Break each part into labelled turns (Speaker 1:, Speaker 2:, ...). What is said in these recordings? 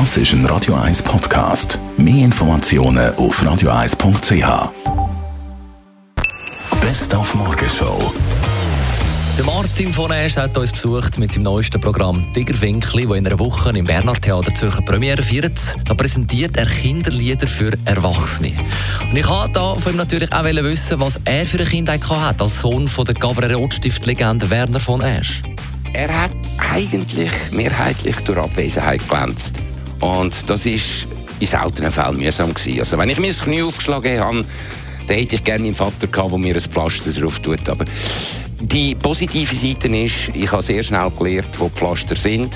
Speaker 1: Das ist ein Radio 1 Podcast. Mehr Informationen auf radio1.ch. Best auf Morgenshow.
Speaker 2: Der Martin von Esch hat uns besucht mit seinem neuesten Programm Tigerwinkli, das in einer Woche im Bernhard Theater Zürcher Premiere feiert. Da präsentiert er Kinderlieder für Erwachsene. Und ich wollte da von ihm natürlich auch wissen, was er für eine Kindheit hat als Sohn von der Gabriel Rotstift-Legende Werner von Esch.
Speaker 3: Er hat eigentlich mehrheitlich durch Abwesenheit glänzt. Und das ist in seltenen Fällen mühsam gewesen. Also wenn ich mir das Knie aufgeschlagen habe, dann hätte ich gerne meinen Vater gehabt, der mir ein Pflaster drauf tut. Aber die positive Seite ist, ich habe sehr schnell gelernt, wo die Pflaster sind,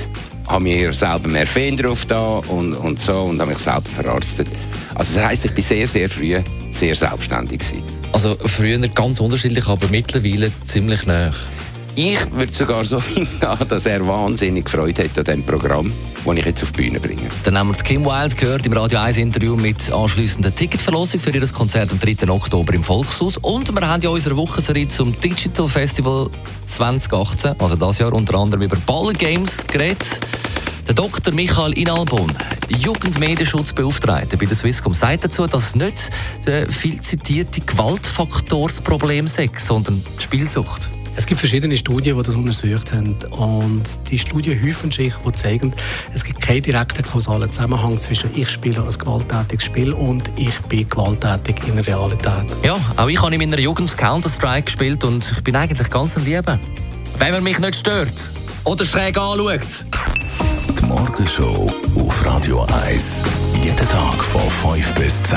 Speaker 3: habe mir selber mehr Fan drauf da und, und so und habe mich selber verarztet. Also das heisst, ich bin sehr, sehr früh sehr selbstständig gewesen.
Speaker 2: Also früher ganz unterschiedlich, aber mittlerweile ziemlich nah.
Speaker 3: Ich würde sogar so gehen, dass er wahnsinnig Freude hat an diesem Programm, das ich jetzt auf die Bühne bringe.
Speaker 2: Dann haben wir Kim Wilde gehört im Radio 1 Interview mit anschliessender Ticketverlosung für ihr Konzert am 3. Oktober im Volkshaus. Und wir haben ja unsere Wochenserie zum Digital Festival 2018, also das Jahr unter anderem über Ball geredet. Der Dr. Michael Inalbon, Jugendmedienschutzbeauftragter bei der Swisscom, sagt dazu, dass es nicht der viel zitierte Gewaltfaktor das Problem sei, sondern die Spielsucht.
Speaker 4: Es gibt verschiedene Studien, die das untersucht haben. Und die Studien häufen sich, die zeigen, es gibt keinen direkten kausalen Zusammenhang zwischen ich spiele ein gewalttätiges Spiel und ich bin gewalttätig in der Realität.
Speaker 2: Ja, auch ich habe in meiner Jugend Counter-Strike gespielt und ich bin eigentlich ganz ein Lieber. Wenn man mich nicht stört oder schräg anschaut.
Speaker 1: Die Morgenshow auf Radio 1. Jeden Tag von 5 bis 10.